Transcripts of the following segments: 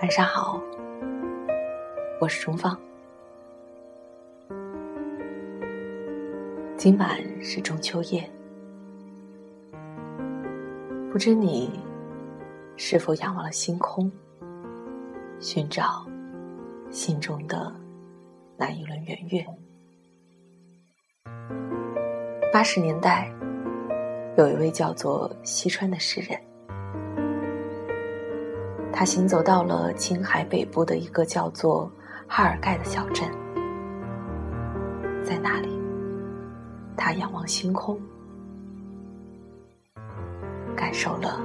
晚上好，我是钟芳。今晚是中秋夜，不知你是否仰望了星空，寻找心中的那一轮圆月？八十年代，有一位叫做西川的诗人。他行走到了青海北部的一个叫做哈尔盖的小镇，在那里，他仰望星空，感受了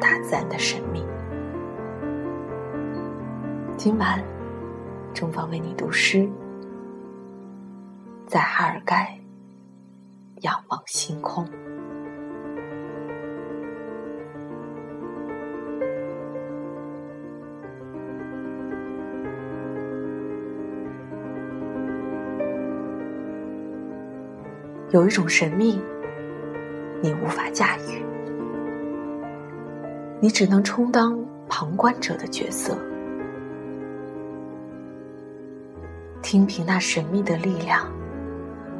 大自然的神秘。今晚，中方为你读诗，在哈尔盖仰望星空。有一种神秘，你无法驾驭，你只能充当旁观者的角色，听凭那神秘的力量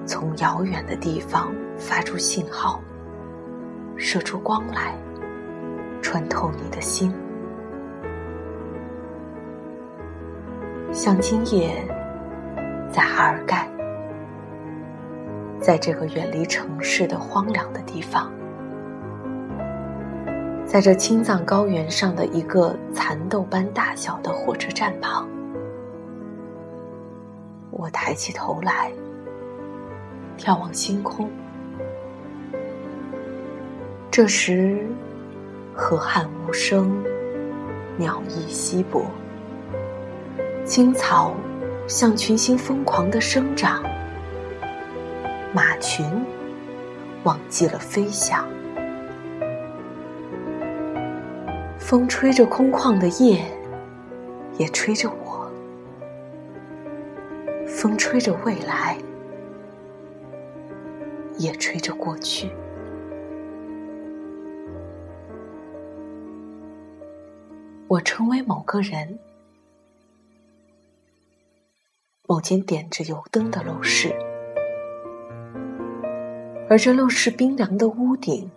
从遥远的地方发出信号，射出光来，穿透你的心，像今夜在哈尔盖。在这个远离城市的荒凉的地方，在这青藏高原上的一个蚕豆般大小的火车站旁，我抬起头来，眺望星空。这时，河汉无声，鸟翼稀薄，青草像群星疯狂的生长。马群忘记了飞翔，风吹着空旷的夜，也吹着我。风吹着未来，也吹着过去。我成为某个人，某间点着油灯的陋室。而这陋室冰凉的屋顶，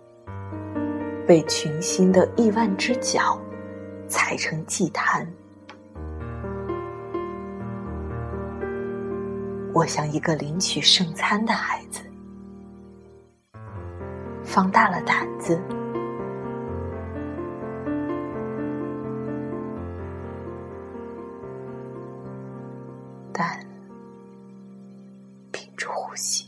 被群星的亿万只脚踩成祭坛。我像一个领取圣餐的孩子，放大了胆子，但屏住呼吸。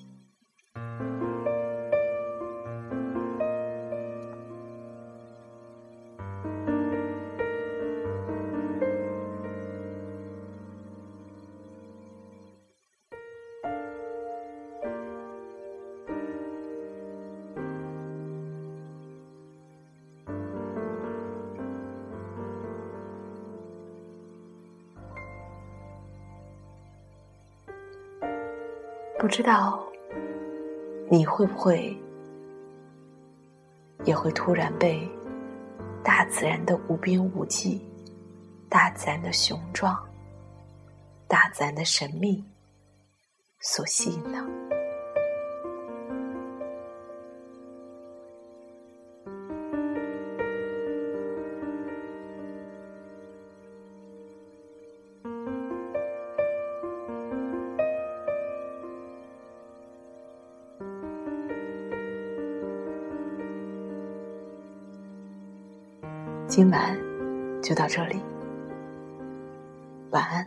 不知道你会不会也会突然被大自然的无边无际、大自然的雄壮、大自然的神秘所吸引呢？今晚就到这里，晚安。